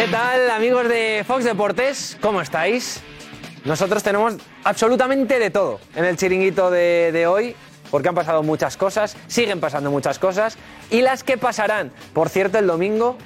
¿Qué tal amigos de Fox Deportes? ¿Cómo estáis? Nosotros tenemos absolutamente de todo en el chiringuito de, hoy, porque han pasado muchas cosas, siguen pasando muchas cosas, y las que pasarán. Por cierto, el domingo,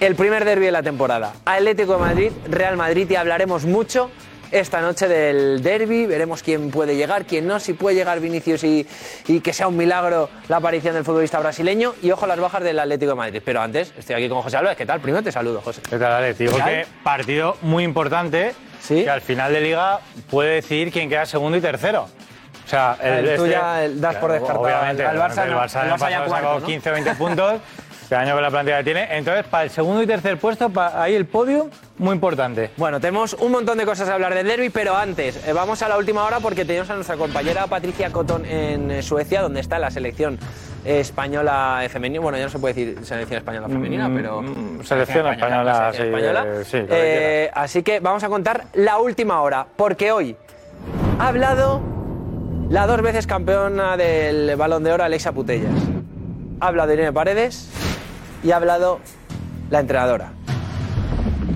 el primer derby de la temporada. Atlético de Madrid, Real Madrid, y hablaremos mucho esta noche del derby, veremos quién puede llegar, quién no, si puede llegar Vinicius y, y que sea un milagro la aparición del futbolista brasileño, y ojo a las bajas del Atlético de Madrid. Pero antes, estoy aquí con José Álvarez, ¿qué tal? Primero te saludo, José. ¿Qué tal, Alex? Digo que partido muy importante que al final de liga puede decidir quién queda segundo y tercero. O sea, El- tú ya el- das por descartado Obviamente, al- Barça, el no. Barça El el Barça ya cuarto, sacó ¿no? 15 o 20 puntos. Este año con la plantilla que tiene. Entonces, para el segundo y tercer puesto, ahí el podio, muy importante. Bueno, tenemos un montón de cosas a hablar del derby, pero antes, eh, vamos a la última hora porque tenemos a nuestra compañera Patricia Cotton en eh, Suecia, donde está la selección eh, española femenina. Bueno, ya no se puede decir selección española femenina, Mm, pero. mm, selección española, sí, española. eh, sí, así que vamos a contar la última hora, porque hoy ha hablado la dos veces campeona del Balón de Oro, Alexa Putellas. Ha hablado Irene Paredes y ha hablado la entrenadora.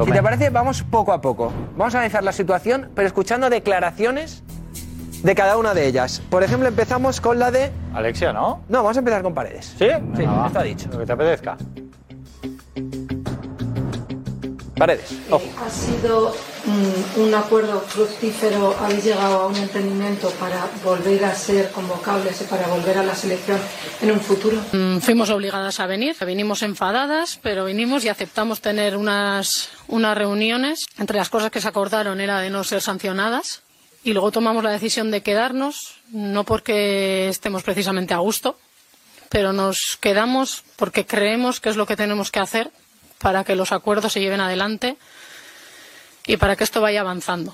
Si te parece, vamos poco a poco. Vamos a analizar la situación, pero escuchando declaraciones de cada una de ellas. Por ejemplo, empezamos con la de. Alexia, ¿no? No, vamos a empezar con Paredes. ¿Sí? Sí, Venga, va. está dicho. Lo que te apetezca. Paredes. Ojo. Ha sido un acuerdo fructífero, habéis llegado a un entendimiento para volver a ser convocables y para volver a la selección en un futuro. Mm, Fuimos obligadas a venir, vinimos enfadadas, pero vinimos y aceptamos tener unas, unas reuniones. Entre las cosas que se acordaron era de no ser sancionadas y luego tomamos la decisión de quedarnos, no porque estemos precisamente a gusto, pero nos quedamos porque creemos que es lo que tenemos que hacer para que los acuerdos se lleven adelante y para que esto vaya avanzando.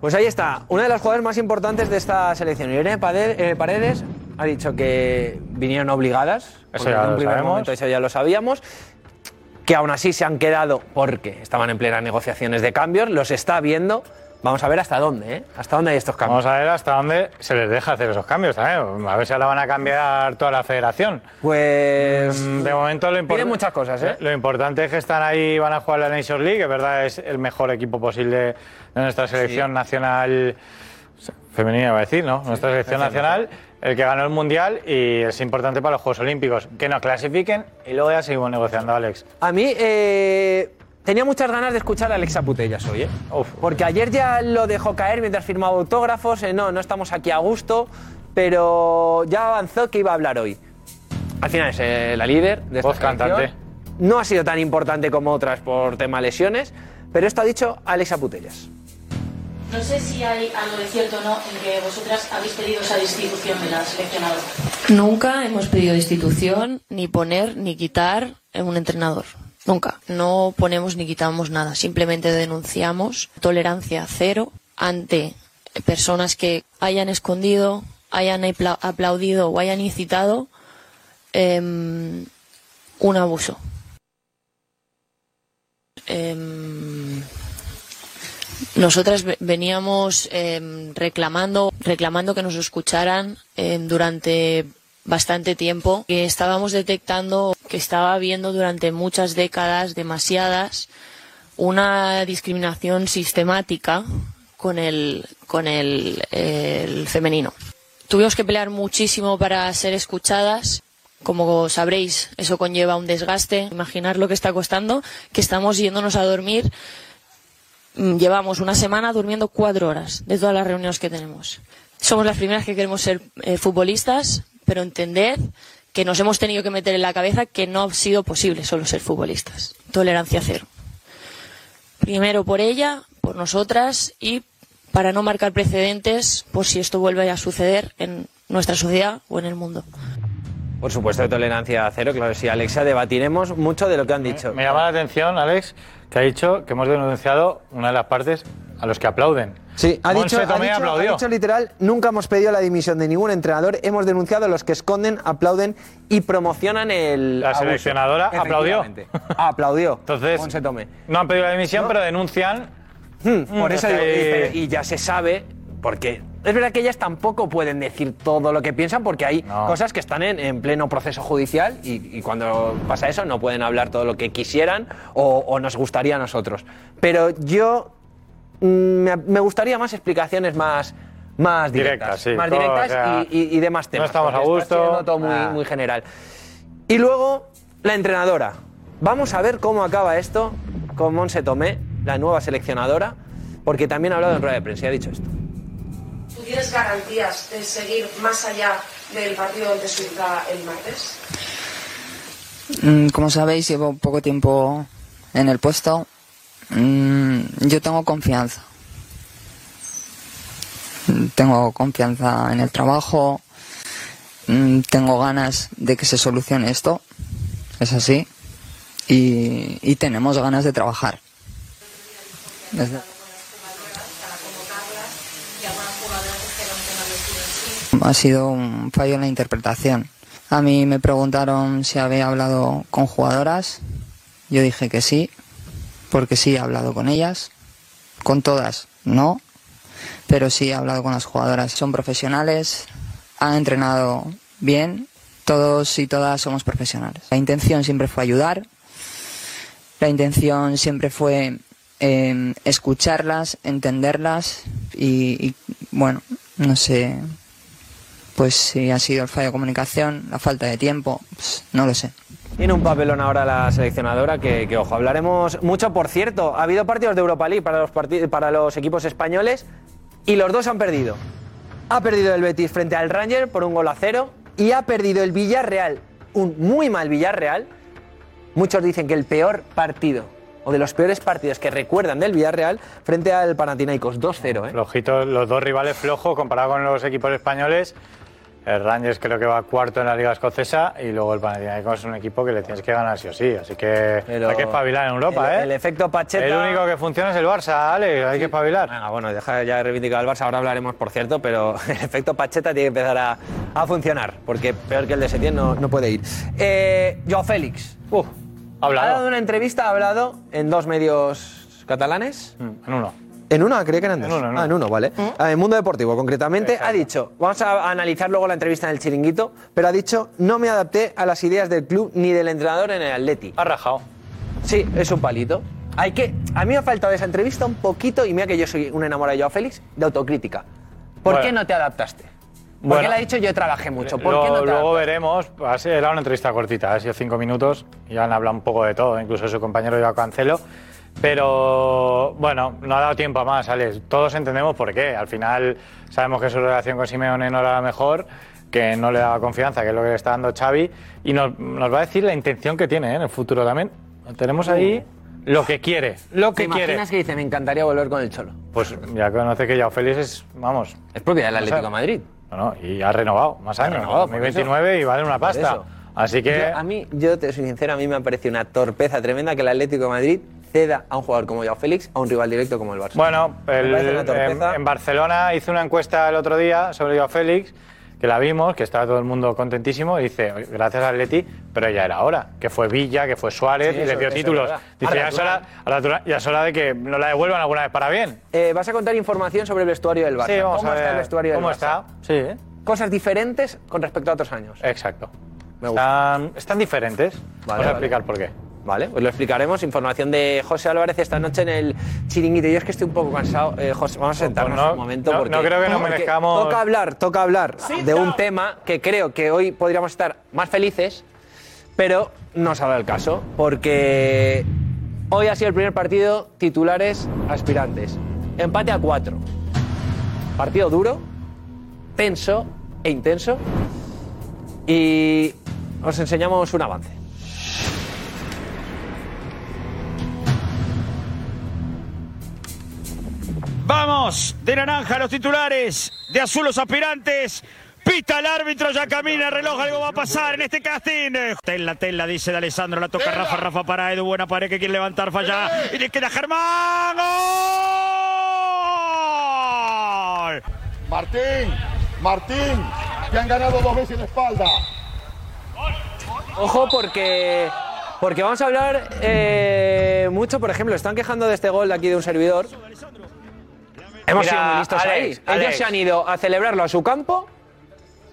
Pues ahí está, una de las jugadoras más importantes de esta selección. Irene eh, Paredes ha dicho que vinieron obligadas. porque ya en un lo primer momento eso ya lo sabíamos. Que aún así se han quedado porque estaban en plenas negociaciones de cambios. Los está viendo. Vamos a ver hasta dónde, ¿eh? Hasta dónde hay estos cambios. Vamos a ver hasta dónde se les deja hacer esos cambios también. A ver si ahora van a cambiar toda la federación. Pues. Mm, De momento lo importante. muchas cosas, ¿eh? Lo importante es que están ahí, van a jugar la Nations League, que verdad es el mejor equipo posible de nuestra selección nacional femenina, va a decir, ¿no? Nuestra selección nacional, el que ganó el mundial y es importante para los Juegos Olímpicos. Que nos clasifiquen y luego ya seguimos negociando, Alex. A mí eh, tenía muchas ganas de escuchar a Alexa Putellas hoy, ¿eh? Porque ayer ya lo dejó caer mientras firmaba autógrafos. eh, no, no estamos aquí a gusto, pero ya avanzó que iba a hablar hoy. Al final es eh, la líder de esta Voz selección. cantante. No ha sido tan importante como otras por tema lesiones, pero esto ha dicho Alexa Putellas. No sé si hay algo de cierto o no en que vosotras habéis pedido esa destitución de la seleccionadora. Nunca hemos pedido destitución, ni poner, ni quitar en un entrenador. Nunca. No ponemos ni quitamos nada. Simplemente denunciamos tolerancia cero ante personas que hayan escondido, hayan apla- aplaudido o hayan incitado em, un abuso. Em, nosotras ve- veníamos em, reclamando, reclamando que nos escucharan durante bastante tiempo, que estábamos detectando que estaba habiendo durante muchas décadas, demasiadas, una discriminación sistemática con el, con el, femenino. Tuvimos que pelear muchísimo para ser escuchadas. Como sabréis, eso conlleva un desgaste. Imaginar lo que está costando, que estamos yéndonos a dormir Mm, llevamos una semana durmiendo cuatro horas de todas las reuniones que tenemos. Somos las primeras que queremos ser eh, futbolistas, pero entended que nos hemos tenido que meter en la cabeza que no ha sido posible solo ser futbolistas. Tolerancia cero. Primero por ella, por nosotras y para no marcar precedentes por si esto vuelve a suceder en nuestra sociedad o en el mundo. Por supuesto, tolerancia cero, claro, sí, Alexia, debatiremos mucho de lo que han dicho. Me llama la atención, Alex, que ha dicho que hemos denunciado una de las partes a los que aplauden. Sí, ha dicho, ha, dicho, aplaudió. ha dicho literal, nunca hemos pedido la dimisión de ningún entrenador, hemos denunciado a los que esconden, aplauden y promocionan el La abuso. seleccionadora aplaudió. Aplaudió. Entonces, Monse Tomé. no han pedido la dimisión, No. pero denuncian. Hmm, por Mm, eso es digo, que- y, pero- y ya se sabe, porque es verdad que ellas tampoco pueden decir todo lo que piensan, porque hay No. cosas que están en, en pleno proceso judicial y, y cuando pasa eso no pueden hablar todo lo que quisieran o, o nos gustaría a nosotros. Pero yo mm, me, me gustaría más explicaciones más, más directas, Directas, sí, más todo, directas o sea, y, de más temas. estamos a está gusto. siendo todo muy, Ah. muy general. Y luego, la entrenadora. Vamos a ver cómo acaba esto con Monse Tomé, la nueva seleccionadora, porque también ha hablado en rueda de prensa y ha dicho esto. ¿Tú tienes garantías de seguir más allá del partido ante Suiza el martes? Mm, Como sabéis, llevo poco tiempo en el puesto. Mm, Yo tengo confianza. Mm, Tengo confianza en el trabajo. Tengo ganas de que se solucione esto. Es así. Y, y tenemos ganas de trabajar. Desde- Ha sido un fallo en la interpretación. A mí me preguntaron si había hablado con jugadoras. Yo dije que sí, porque sí he hablado con ellas. Con todas, no. Pero sí he hablado con las jugadoras. Son profesionales, han entrenado bien. Todos y todas somos profesionales. La intención siempre fue ayudar. La intención siempre fue eh, escucharlas, entenderlas y, y, bueno, no sé, pues si ha sido el fallo de comunicación, la falta de tiempo, pues, no lo sé. Tiene un papelón ahora la seleccionadora que, que, ojo, hablaremos mucho. Por cierto, ha habido partidos de Europa League para los, para los equipos españoles y los dos han perdido. Ha perdido el Betis frente al Ranger por un gol a cero y ha perdido el Villarreal, un muy mal Villarreal. Muchos dicen que el peor partido o de los peores partidos que recuerdan del Villarreal frente al Panathinaikos 2-0. ¿eh? Flojitos, los dos rivales flojos comparado con los equipos españoles. El Rangers creo que va cuarto en la Liga Escocesa y luego el Panathinaikos es un equipo que le tienes que ganar sí o sí. Así que Pero hay que espabilar en Europa, el, ¿eh? el efecto Pacheta. El único que funciona es el Barça, Ale, hay que espabilar. Venga, bueno, deja ya de reivindicar al Barça, ahora hablaremos, por cierto, pero el efecto Pacheta tiene que empezar a, a funcionar, porque peor que el de Setién no, no puede ir. Eh, Joao Félix. Uf, ha Ha hablado. dado una entrevista, ha hablado en dos medios catalanes. Mm, En uno. En una, creía que eran dos. En uno, en Ah, en uno. uno, vale. Ah, en Mundo Deportivo, concretamente, Exacto. ha dicho, vamos a analizar luego la entrevista en el chiringuito, pero ha dicho, no me adapté a las ideas del club ni del entrenador en el Atleti. Ha rajado. Sí, es un palito. Hay que, a mí me ha faltado de esa entrevista un poquito, y mira que yo soy un enamorado de Joao Félix, de autocrítica. ¿Por Bueno. qué no te adaptaste? Porque Bueno. él ha dicho yo trabajé mucho. ¿Por Luego, qué no te luego veremos. Era una entrevista cortita, ha sido cinco minutos y han hablado un poco de todo, incluso su compañero Joao Cancelo. Pero bueno, no ha dado tiempo a más, Alex. Todos entendemos por qué. Al final sabemos que su relación con Simeone no era la mejor, que no le daba confianza, que es lo que le está dando Xavi, y nos, nos va a decir la intención que tiene ¿eh? en el futuro también. Tenemos ahí lo que quiere, lo ¿Te que quiere. imaginas que dice, me encantaría volver con el Cholo? Pues ya conoce que Joao Félix es, vamos, Es propiedad del O sea, Atlético de Madrid. no, no, y ha renovado más años, renovado, por 2029 y vale una pasta. eso. Así que Yo- a mí, yo te soy sincero, a mí me ha parecido una torpeza tremenda que el Atlético de Madrid ceda a un jugador como Joao Félix a un rival directo como el Barça. Bueno, el- en, en Barcelona hice una encuesta el otro día sobre Joao Félix, que la vimos, que estaba todo el mundo contentísimo, y dice, "Oye, gracias a Atleti, pero ya era hora, que fue Villa, que fue Suárez, Sí, y eso- les dio eso títulos. Dice, ya es, hora, ya es hora de que nos la devuelvan alguna vez para bien. Eh, vas a contar información sobre el vestuario del Barça. Sí, vamos ¿Cómo a ver está el vestuario cómo del Barça? está. Sí, ¿eh? Cosas diferentes con respecto a otros años. exacto. Me gusta. Están, están diferentes. Vamos a vale. explicar por qué. Vale, pues lo explicaremos. Información de José Álvarez esta noche en el chiringuito. Yo es que estoy un poco cansado. Eh, José, vamos a sentarnos Pues no- un momento. no- porque, no creo que nos merezcamos- Toca hablar, toca hablar de un tema que creo que hoy podríamos estar más felices, pero no se el caso. Porque hoy ha sido el primer partido titulares aspirantes. Empate a cuatro. Partido duro, tenso e intenso. Y os enseñamos un avance. Vamos, de naranja los titulares, de azul los aspirantes. Pita el árbitro, ya camina el reloj, algo va a pasar en este casting. Tela, tela, dice de Alessandro, la toca Rafa, Rafa para Edu, buena pared que quiere levantar, falla. Y le queda Germán. ¡Gol! Martín, Martín, te han ganado dos veces la espalda. Ojo porque, porque vamos a hablar eh, mucho, por ejemplo, están quejando de este gol de aquí de un servidor. Hemos Mira, sido muy listos Alex, ahí. Ellos Alex. se han ido a celebrarlo a su campo.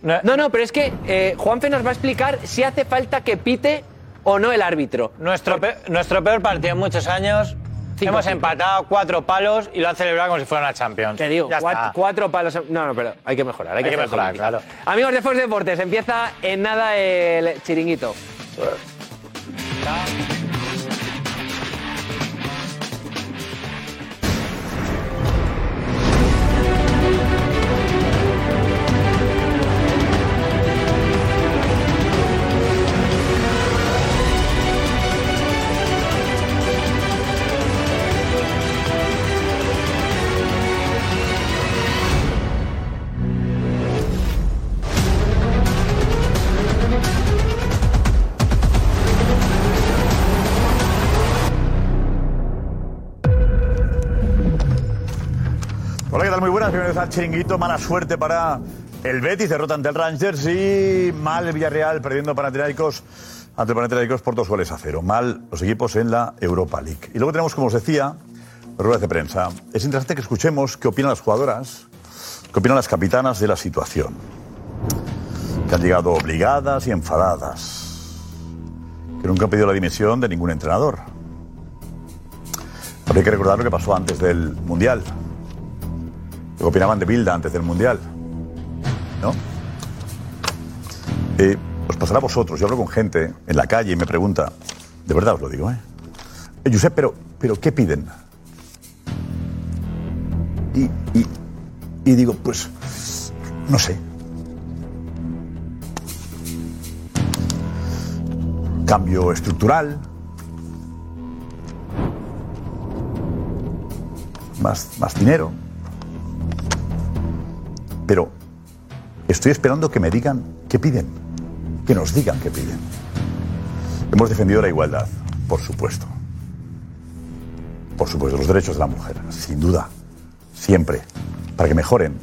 No, no, pero es que eh, Juanfe nos va a explicar si hace falta que pite o no el árbitro. Nuestro, pe- nuestro peor partido en muchos años. Cinco, hemos cinco. empatado cuatro palos y lo han celebrado como si fuera una Champions. Te digo, Ya cuatro, está. cuatro palos. No, no, pero hay que mejorar. Hay, Hay que hacer mejorar, claro. Amigos de Fox Deportes, empieza en nada el chiringuito. Al Chiringuito. Mala suerte para el Betis. Derrota ante el Rangers y mal el Villarreal perdiendo Panathinaikos ante Panathinaikos por dos goles a cero. Mal los equipos en la Europa League. Y luego tenemos, como os decía, ruedas de prensa. Es interesante que escuchemos qué opinan las jugadoras, qué opinan las capitanas de la situación. Que han llegado obligadas y enfadadas. Que nunca han pedido la dimisión de ningún entrenador. Habría que recordar lo que pasó antes del Mundial. Que opinaban de Bilda antes del Mundial. ¿No? Eh, os pasará a vosotros. Yo hablo con gente en la calle y me pregunta, de verdad os lo digo, ¿eh? Eh, Josep, pero, pero ¿qué piden? Y, y- y digo, pues, no sé. Cambio estructural. Más, más dinero. Pero estoy esperando que me digan qué piden, que nos digan qué piden. Hemos defendido la igualdad, por supuesto. Por supuesto, los derechos de la mujer, sin duda, siempre, para que mejoren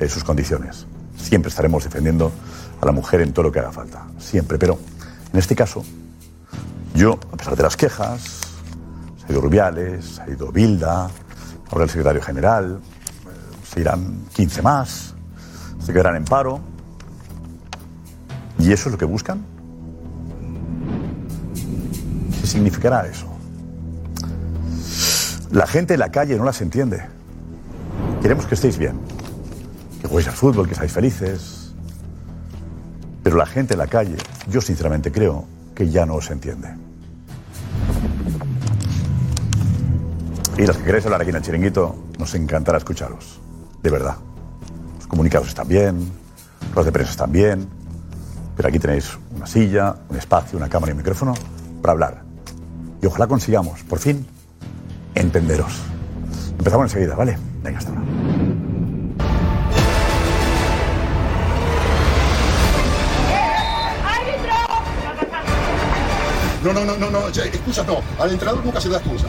eh, sus condiciones. Siempre estaremos defendiendo a la mujer en todo lo que haga falta, siempre. Pero en este caso, yo, a pesar de las quejas, se ha ido Rubiales, se ha ido Bilda, ahora el secretario general, se irán 15 más, se quedarán en paro. ¿Y eso es lo que buscan? ¿Qué significará eso? La gente en la calle no las entiende. Queremos que estéis bien, que juguéis al fútbol, que seáis felices. Pero la gente en la calle, yo sinceramente creo que ya no os entiende. Y los que queréis hablar aquí en el chiringuito, nos encantará escucharos. De verdad. Comunicados están bien, los de prensa están bien, pero aquí tenéis una silla, un espacio, una cámara y un micrófono para hablar. Y ojalá consigamos, por fin, entenderos. Empezamos enseguida, ¿vale? Venga, hasta ahora. No, no, no, no, no, excusas no. Al entrenador nunca se da excusa.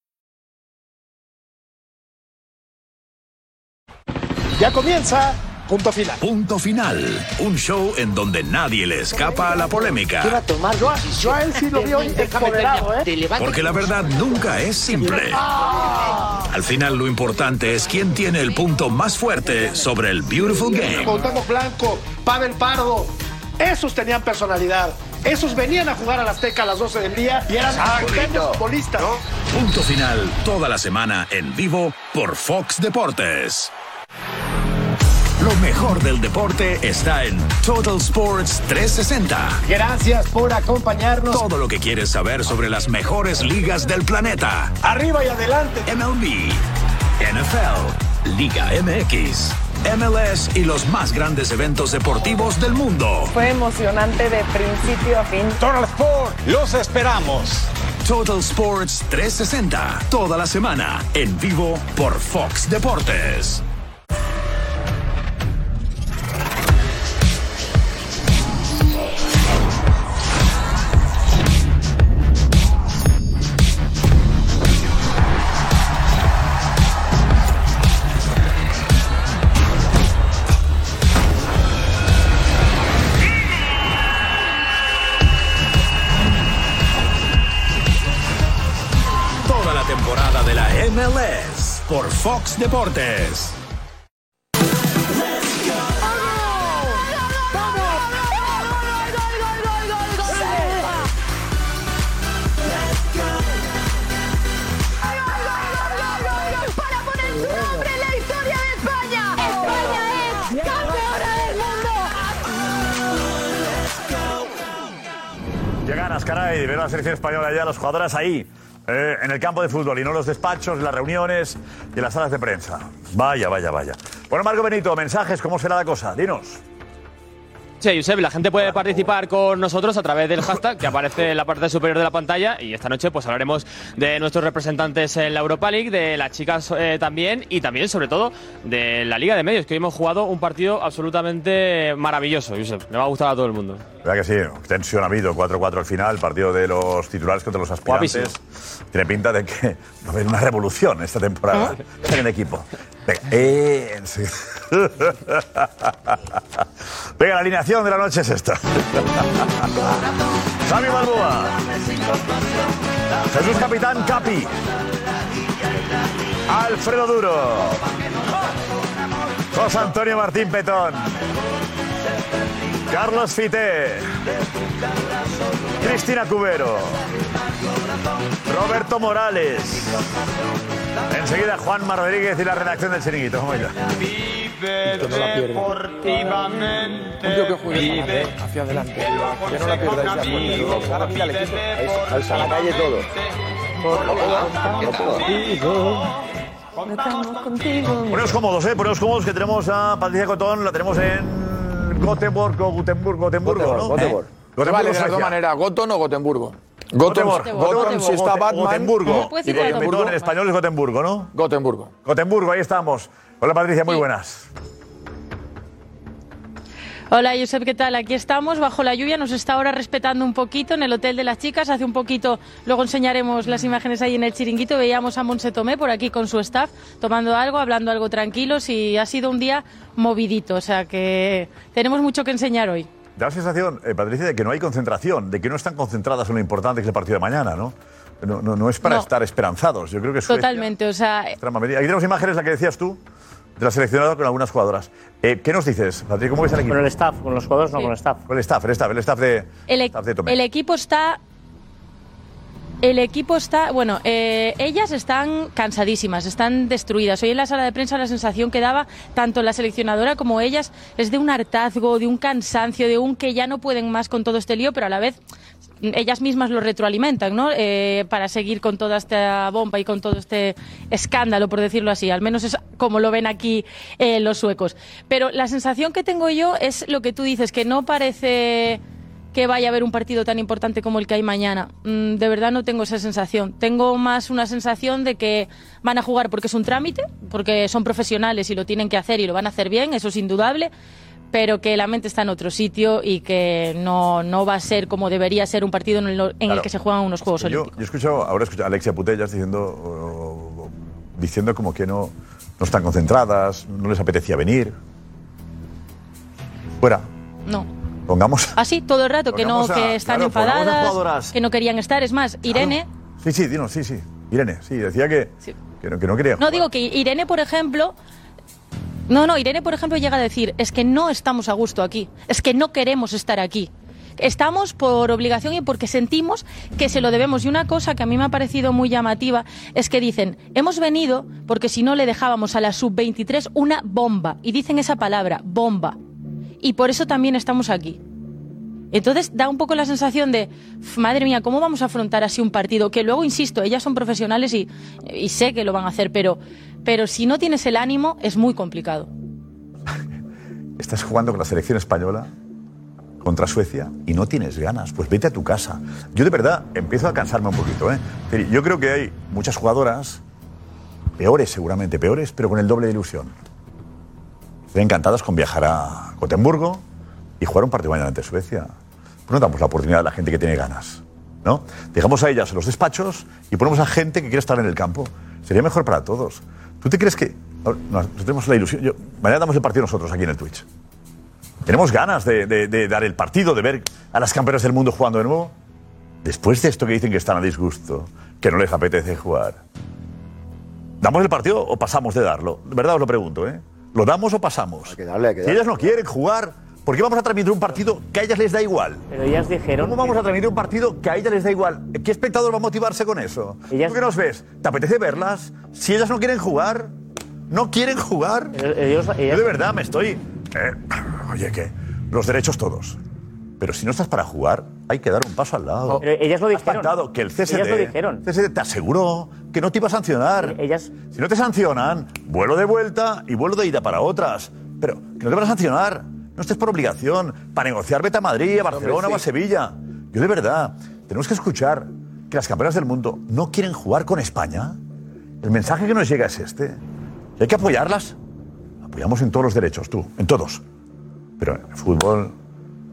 Ya comienza Punto Final. Punto Final, un show en donde nadie le escapa a la polémica. tomar yo, yo a él sí lo veo empoderado, ¿eh? Porque la verdad nunca es simple. Al final lo importante es quién tiene el punto más fuerte sobre el Beautiful Game. Cuauhtémoc Blanco, Pavel Pardo, esos tenían personalidad. Esos venían a jugar a la Azteca a las 12 del día y eran auténticos futbolistas. Punto final toda la semana en vivo por Fox Deportes. Lo mejor del deporte está en Total Sports 360. Gracias por acompañarnos. Todo lo que quieres saber sobre las mejores ligas del planeta. Arriba y adelante. MLB, NFL, Liga MX, MLS y los más grandes eventos deportivos del mundo. Fue emocionante de principio a fin. Total Sport, los esperamos. Total Sports 360, toda la semana, en vivo por Fox Deportes. Qué ganas, caray, de ver a la selección española ya, las jugadoras ahí, eh, en el campo de fútbol y no en los despachos, en las reuniones y en las salas de prensa. Vaya, vaya, vaya. Bueno, Marco Benito, mensajes, ¿cómo será la cosa? Dinos. Sí, Josep, la gente puede participar con nosotros a través del hashtag que aparece en la parte superior de la pantalla y esta noche pues hablaremos de nuestros representantes en la Europa League, de las chicas eh, también y también sobre todo de la Liga de Medios, que hoy hemos jugado un partido absolutamente maravilloso, Josep. Me va a gustar a todo el mundo. ¿Verdad que sí? Tensión ha habido, 4-4 al final, partido de los titulares contra los aspirantes. Tiene pinta de que va a haber una revolución esta temporada en el equipo. Venga, eh, sí. Venga, la alineación de la noche es esta. Sami Balboa. Jesús Capitán Capi. Alfredo Duro. José Antonio Martín Petón. Carlos Fité. Cristina Cubero. Roberto Morales. Enseguida Juanma Rodríguez y la redacción del Chiringuito. Vamos allá. Vive deportivamente. Un tío que Vive hacia adelante. que Que no la a la calle todo. Poneos cómodos, ¿eh? Poneos cómodos que tenemos a Patricia Cotón, la tenemos en Gotemburgo, Gotemburgo, Gotemburgo, ¿no? Gotemburgo. Gotemburgo, vale de las dos maneras, Goton o Gotemburgo. Gotemburgo. Goton, si está Batman. Gotemburgo. Puedes Y Gotemburgo Gotemburgo. en español es Gotemburgo, ¿no? Gotemburgo. Gotemburgo, ahí estamos. Hola Patricia, muy buenas. Hola, Josep, ¿qué tal? Aquí estamos bajo la lluvia, nos está ahora respetando un poquito en el Hotel de las Chicas. Hace un poquito, luego enseñaremos las imágenes ahí en el chiringuito, veíamos a Monse Tomé por aquí con su staff, tomando algo, hablando algo tranquilos y ha sido un día movidito, o sea que tenemos mucho que enseñar hoy. Da la sensación, eh, Patricia, de que no hay concentración, de que no están concentradas en lo importante que es el partido de mañana, ¿no? No, no, no es para No. estar esperanzados. Yo creo que Suecia, Totalmente, o sea, extrema. Aquí tenemos imágenes, la que decías tú, de la seleccionada con algunas jugadoras. Eh, ¿Qué nos dices, Patricia? ¿Cómo ves el equipo? Con el staff, con los jugadores, no Sí. con el staff. Con el staff, el staff, el staff de, el, e- staff de Tomé. el equipo está el equipo está, bueno, eh, ellas están cansadísimas, están destruidas. Hoy en la sala de prensa la sensación que daba tanto la seleccionadora como ellas es de un hartazgo, de un cansancio, de un que ya no pueden más con todo este lío, pero a la vez ellas mismas lo retroalimentan, ¿no? Eh, para seguir con toda esta bomba y con todo este escándalo, por decirlo así. Al menos es como lo ven aquí eh, los suecos. Pero la sensación que tengo yo es lo que tú dices, que no parece que vaya a haber un partido tan importante como el que hay mañana. Mm, de verdad no tengo esa sensación. Tengo más una sensación de que van a jugar porque es un trámite, porque son profesionales y lo tienen que hacer y lo van a hacer bien, eso es indudable, pero que la mente está en otro sitio y que no, no va a ser como debería ser un partido en el, en el que se juegan unos Juegos Yo, Olímpicos. yo escucho, ahora escucho a Alexia Putellas diciendo, o- o- diciendo como que no, no están concentradas, no les apetecía venir. Fuera, No. pongamos. Así, todo el rato, que no, a- que están claro, enfadadas, que no querían estar. Es más, Irene, Sí, sí, dinos, sí, sí. Irene, sí, decía que, que, no, que no quería. No, digo que Irene, por ejemplo. No, no, Irene, por ejemplo, llega a decir: es que no estamos a gusto aquí, es que no queremos estar aquí. Estamos por obligación y porque sentimos que se lo debemos. Y una cosa que a mí me ha parecido muy llamativa es que dicen, hemos venido porque si no le dejábamos a la sub-23 una bomba. Y dicen esa palabra, bomba. Y por eso también estamos aquí. Entonces da un poco la sensación de, "Uf, madre mía, ¿cómo vamos a afrontar así un partido? Que luego, insisto, ellas son profesionales y, sé que lo van a hacer, pero, pero si no tienes el ánimo es muy complicado. Estás jugando con la selección española contra Suecia y no tienes ganas. Pues vete a tu casa. Yo de verdad empiezo a cansarme un poquito. ¿eh? Yo creo que hay muchas jugadoras, peores seguramente, peores, pero con el doble de ilusión. Están encantadas con viajar a Gotemburgo y jugar un partido mañana ante Suecia. Pues no damos la oportunidad a la gente que tiene ganas. ¿no? Dejamos a ellas en los despachos y ponemos a gente que quiere estar en el campo. Sería mejor para todos. ¿Tú te crees que.? No, nosotros tenemos la ilusión. yo- mañana damos el partido nosotros aquí en el Twitch. Tenemos ganas de, de- de dar el partido, de ver a las campeonas del mundo jugando de nuevo. Después de esto que dicen que están a disgusto, que no les apetece jugar. ¿Damos el partido o pasamos de darlo? De verdad os lo pregunto, ¿eh? ¿Lo damos o pasamos? que darle, hay que si darle. ellas no quieren jugar, ¿por qué vamos a transmitir un partido que a ellas les da igual? Pero ellas dijeron. ¿Cómo vamos a transmitir un partido que a ellas les da igual? ¿Qué espectador va a motivarse con eso? ¿Tú qué nos ves? ¿Te apetece verlas? Si ellas no quieren jugar, no quieren jugar. Yo de verdad me estoy. eh, oye, que los derechos todos. Pero si no estás para jugar, hay que dar un paso al lado. Pero ellas lo Has dijeron. pactado que el CSD, Ellas lo dijeron. CSD te aseguró que no te iba a sancionar. Ellas. Si no te sancionan, vuelo de vuelta y vuelo de ida para otras. Pero que no te van a sancionar. No estés por obligación. Para negociar, vete a Madrid, a Barcelona o a Sevilla. Yo de verdad, tenemos que escuchar que las campeonas del mundo no quieren jugar con España. El mensaje que nos llega es este. Y hay que apoyarlas. Apoyamos en todos los derechos, tú, en todos. Pero en el fútbol,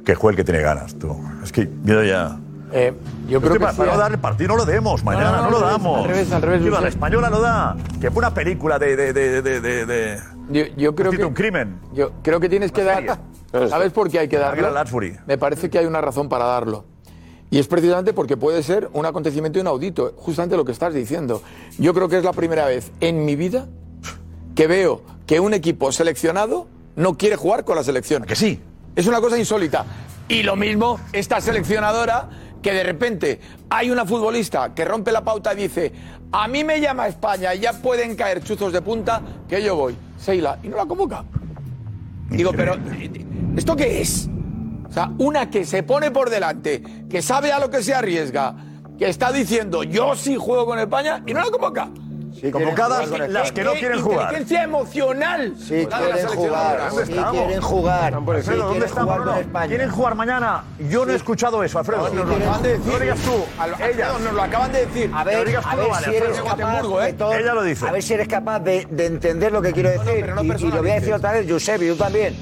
que juegue el que tiene ganas, tú. Es que, mira ya. Eh, yo creo Estoy que para, sí, no ¿eh? dar el partido, no lo demos. Mañana no, no, no, lo damos. al revés, al revés, Tío, la española lo da. Que fue una película de. de, de, de, de, de- Yo, yo creo que un crimen. Yo creo que tienes que dar. ¿Sabes por qué hay que darlo? Me parece que hay una razón para darlo. Y es precisamente porque puede ser un acontecimiento inaudito, justamente lo que estás diciendo. Yo creo que es la primera vez en mi vida que veo que un equipo seleccionado no quiere jugar con la selección. Que sí. Es una cosa insólita. Y lo mismo esta seleccionadora que de repente hay una futbolista que rompe la pauta y dice, a mí me llama España y ya pueden caer chuzos de punta, que yo voy. Seila, y no la convoca. Digo, pero ¿esto qué es? O sea, una que se pone por delante, que sabe a lo que se arriesga, que está diciendo, yo sí juego con España y no la convoca. Convocadas las que no ¿Qué quieren jugar. Inteligencia emocional. Sí, quieren jugar, sí quieren jugar. Sí, Alfredo, ¿dónde quieren estamos? jugar No. ¿Quieren jugar mañana? Yo no he escuchado eso, Alfredo. No, nos lo acaban de decir. No lo digas tú. Nos lo acaban de decir. A ver, a ver si eres capaz, ¿eh? Ella lo dice. A ver si eres capaz de, de entender lo que quiero decir. y, lo voy a decir otra vez, Josep, y tú también.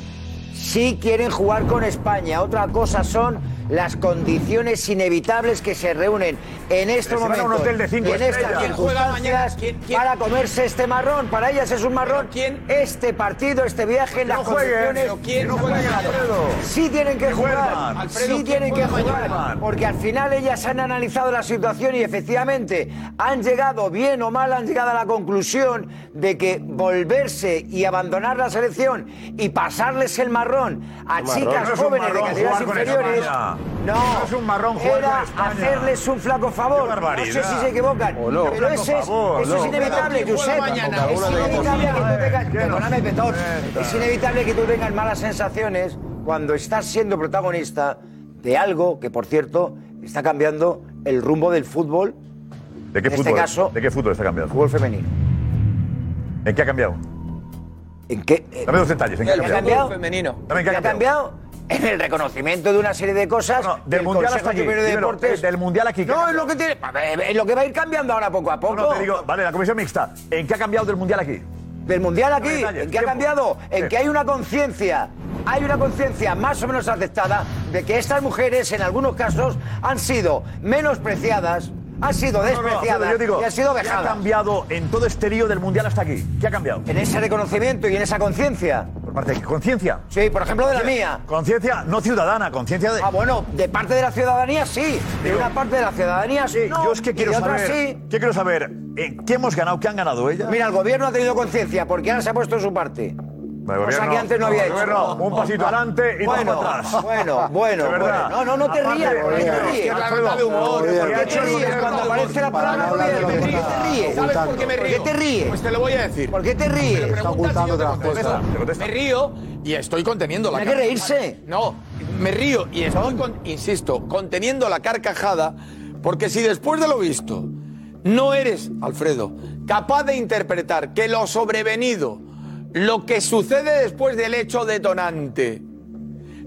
Sí quieren jugar con España. Otra cosa son las condiciones inevitables que se reúnen en estos a un momentos hotel de cinco y en estas circunstancias ¿Quién- quién? para comerse este marrón. Para ellas es un marrón. ¿Quién? Este partido, este viaje, en no las jueguen, condiciones ¿quién no. Alfredo? Sí tienen que jugar. Alfredo, sí ¿quién tienen que jugar. mañana? Porque al final ellas han analizado la situación y efectivamente han llegado, bien o mal, han llegado a la conclusión de que volverse y abandonar la selección y pasarles el marrón a chicas No jóvenes de marrón categorías inferiores. No, No es un marrón jugar era hacerles un flaco favor. No sé si se equivocan. O no. Pero Flaco ese es, favor, eso no. es inevitable, Pero ¿quién juega Josep. mañana? Es inevitable que tú tengas. Es inevitable que tú tengas malas sensaciones cuando estás siendo protagonista de algo que, por cierto, está cambiando el rumbo del fútbol, ¿De qué En este fútbol? caso- ¿De qué fútbol está cambiando? fútbol femenino. ¿En qué ha cambiado? ¿En qué? eh, Dame dos detalles. ¿En qué ha El ¿Qué ha cambiado? femenino. En ¿Qué qué ha cambiado? En el reconocimiento de una serie de cosas No, no, del Mundial hasta aquí. De Deportes. del Mundial aquí, ¿qué No, es lo que tiene. Es lo que va a ir cambiando ahora poco a poco. No, no, te digo, vale, la comisión mixta. ¿En qué ha cambiado del mundial aquí? del mundial aquí, detalles, en que ha cambiado, en Sí. que hay una conciencia, hay una conciencia más o menos aceptada de que estas mujeres en algunos casos han sido menospreciadas, han sido no, no, yo digo, y han sido ¿qué ha cambiado en todo este lío del mundial hasta aquí? ¿Qué ha cambiado? En ese reconocimiento y en esa conciencia. Por parte de conciencia. Sí, por ejemplo de la mía. Conciencia no ciudadana, conciencia de. Ah, bueno, de parte de la ciudadanía sí, de una parte de la ciudadanía sí. Yo es que y quiero otra saber. sí. ¿Qué quiero saber? ¿En ¿Qué hemos ganado? ¿Qué han ganado ellas? Mira, el gobierno ha tenido conciencia porque ahora se ha puesto en su parte. Cosa gobierno, que antes no había hecho. gobierno, un pasito adelante y dos bueno, para atrás. Bueno, bueno, De verdad. bueno. No, no, no te rías. ¿Por qué te ríes? Alfredo, ¿Por porque ha qué hecho cuando aparece la palabra no gobierno? ¿Por qué te ríes? ¿Sabes por qué me río? ¿Por qué te ríes? Pues te lo voy a decir. ¿Por qué te ríes? Me río y estoy conteniendo la Tiene que carcajada. reírse. No, me río y estoy, con- insisto, conteniendo la carcajada porque si después de lo visto no eres, Alfredo, capaz de interpretar que lo sobrevenido, lo que sucede después del hecho detonante,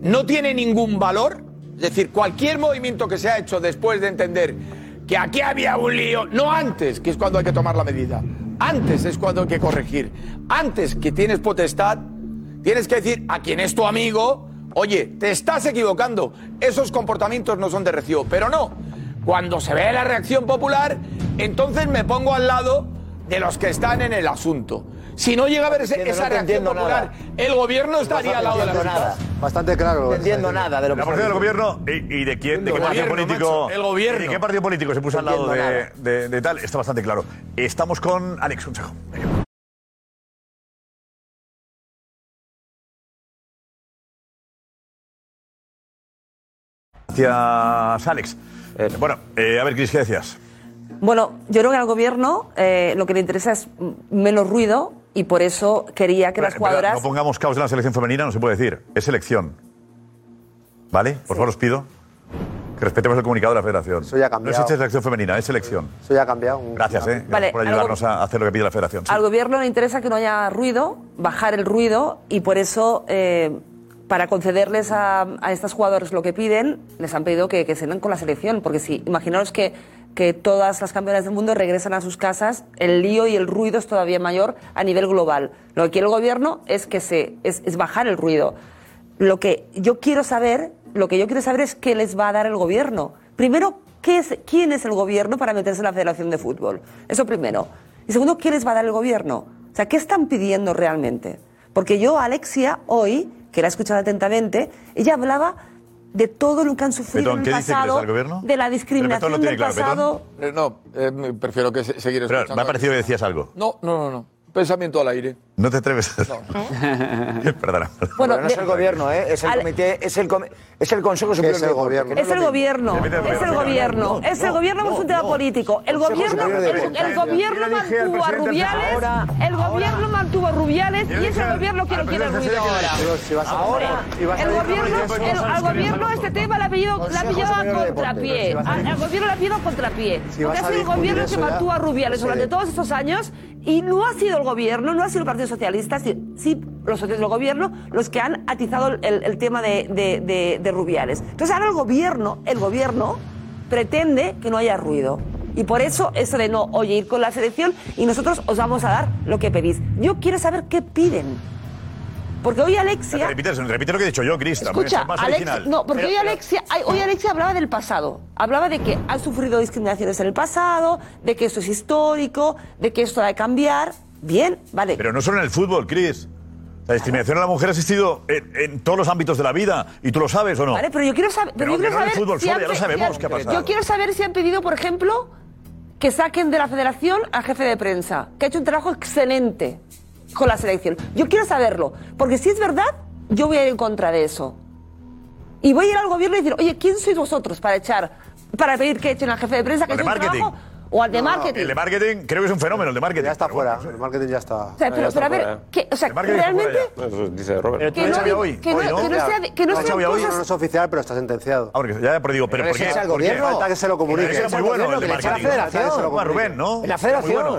no tiene ningún valor, es decir, cualquier movimiento que se ha hecho después de entender que aquí había un lío, no antes, que es cuando hay que tomar la medida, antes es cuando hay que corregir, antes que tienes potestad, tienes que decir a quien es tu amigo, oye, te estás equivocando, esos comportamientos no son de recibo, pero no, cuando se ve la reacción popular, entonces me pongo al lado de los que están en el asunto. Si no llega a ver esa reacción popular, nada. el gobierno estaría al lado de la nada. Bastante claro. No entiendo nada de lo que La posición del gobierno y, y de quién, de qué El partido gobierno, político. macho, el gobierno. y de qué partido político se puso No al lado de, entiendo de- de tal, está bastante claro. Estamos con Alex Consejo. Gracias, Alex. bueno, eh, a ver, Cris, ¿qué decías? Bueno, yo creo que al gobierno eh, lo que le interesa es menos ruido y por eso quería que las Espera, jugadoras... No pongamos caos en la selección femenina, no se puede decir. Es selección. ¿Vale? Por favor, os pido que respetemos el comunicado de la federación. Eso ya ha No cambiado. existe selección femenina, es selección. Eso ya ha cambiado. Un- Gracias, ¿eh? Gracias Vale, por algo- ayudarnos a hacer lo que pide la federación. Sí. Al gobierno le interesa que no haya ruido, bajar el ruido y por eso, eh, para concederles a, a estas jugadoras lo que piden, les han pedido que, que se den con la selección. Porque si, imaginaos que, que todas las campeonas del mundo regresan a sus casas, el lío y el ruido es todavía mayor a nivel global. Lo que quiere el gobierno es, que se, es, es bajar el ruido. Lo que yo quiero saber, lo que yo quiero saber es qué les va a dar el gobierno. Primero, ¿qué es, ¿quién es el gobierno para meterse en la Federación de Fútbol? Eso primero. Y segundo, ¿qué les va a dar el gobierno? O sea, ¿qué están pidiendo realmente? Porque yo, Alexia, hoy, que la he escuchado atentamente, ella hablaba de todo lo que han sufrido Petón, en ¿qué el pasado, de la discriminación del claro, pasado. Eh, no, eh, me- prefiero que se- seguir Pero escuchando. me ha parecido que decías algo. No, no, no, no. Pensamiento al aire. No te atreves. Perdona. Bueno, Pero no es el gobierno, ¿eh? es el comité, es el, com- es el Consejo Superior es el del gobierno? que no Es el gobierno, es el gobierno. No, es el no, gobierno no, es un tema no. político. El gobierno, el, gobierno mantuvo a Rubiales, el gobierno mantuvo a Rubiales y es el gobierno que lo quiere ruido ahora. A- a El decir gobierno, al gobierno este tema le ha pillado a contrapié. A- Al gobierno le ha pedido a contrapié. Porque ha a sido el gobierno eso que mantuvo a Rubiales no durante todos estos años y no ha sido el gobierno, no ha sido el Partido Socialista, sí, sí los socios del gobierno los que han atizado el, el tema de, de- de- de Rubiales. Entonces ahora el gobierno, el gobierno pretende que no haya ruido. Y por eso eso de no, oye, ir con la selección y nosotros os vamos a dar lo que pedís. Yo quiero saber qué piden. Porque hoy Alexia... Repite, repite lo que he dicho yo, Cris. Escucha, es más Alex- original. no, porque Pero- hoy, Alexia, hoy Alexia hablaba del pasado. Hablaba de que han sufrido discriminaciones en el pasado, de que esto es histórico, de que esto ha de cambiar. Bien, vale. Pero no solo en el fútbol, Cris. La discriminación a la mujer ha existido en, en todos los ámbitos de la vida. ¿Y tú lo sabes o no? Vale, pero yo quiero saber. Pero Pero yo que quiero no en el saber fútbol si han ya lo sabemos si han- qué ha pasado. Yo quiero saber si han pedido, por ejemplo, que saquen de la federación al jefe de prensa, que ha hecho un trabajo excelente con la selección. Yo quiero saberlo, porque si es verdad, yo voy a ir en contra de eso. Y voy a ir al gobierno y decir, oye, ¿quién sois vosotros para echar, para pedir que echen al jefe de prensa, que ha hecho un trabajo? O al de marketing. El de marketing creo que es un fenómeno, el de marketing. Ya está fuera. El marketing ya está. O sea, pero, pero a ver, que, o sea, realmente dice Robert. Que no hoy, que no- hoy, ¿no? que no sea que no No, sean cosas- No es oficial, pero está sentenciado. Ahora, ya, pero digo, ¿pero Pero por qué? es al gobierno. Falta que se lo comunique. Muy es al bueno, el gobierno, de echa la marketing. federación. Rubén, ¿no? En la Era muy federación. bueno.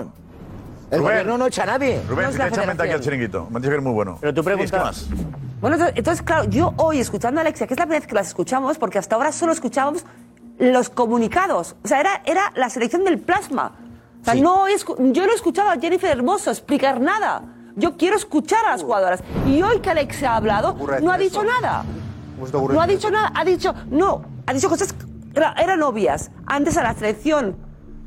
El Rubén. gobierno no echa a nadie. Rubén, No es la aquí al chiringuito. Me han dicho que eres muy bueno. Pero tú Cris, ¿qué preguntas- más? Bueno, entonces, entonces, claro, yo hoy escuchando a Alexia, que es la primera vez que las escuchamos, porque hasta ahora solo escuchábamos los comunicados. O sea, era, era la selección del plasma. O sea, no he escu- yo no he escuchado a Jennifer Hermoso explicar nada. Yo quiero escuchar a las jugadoras. Y hoy que Alexia ha hablado, no ha dicho nada. No ha dicho nada. Ha dicho, no, ha dicho cosas eran obvias. Antes a la selección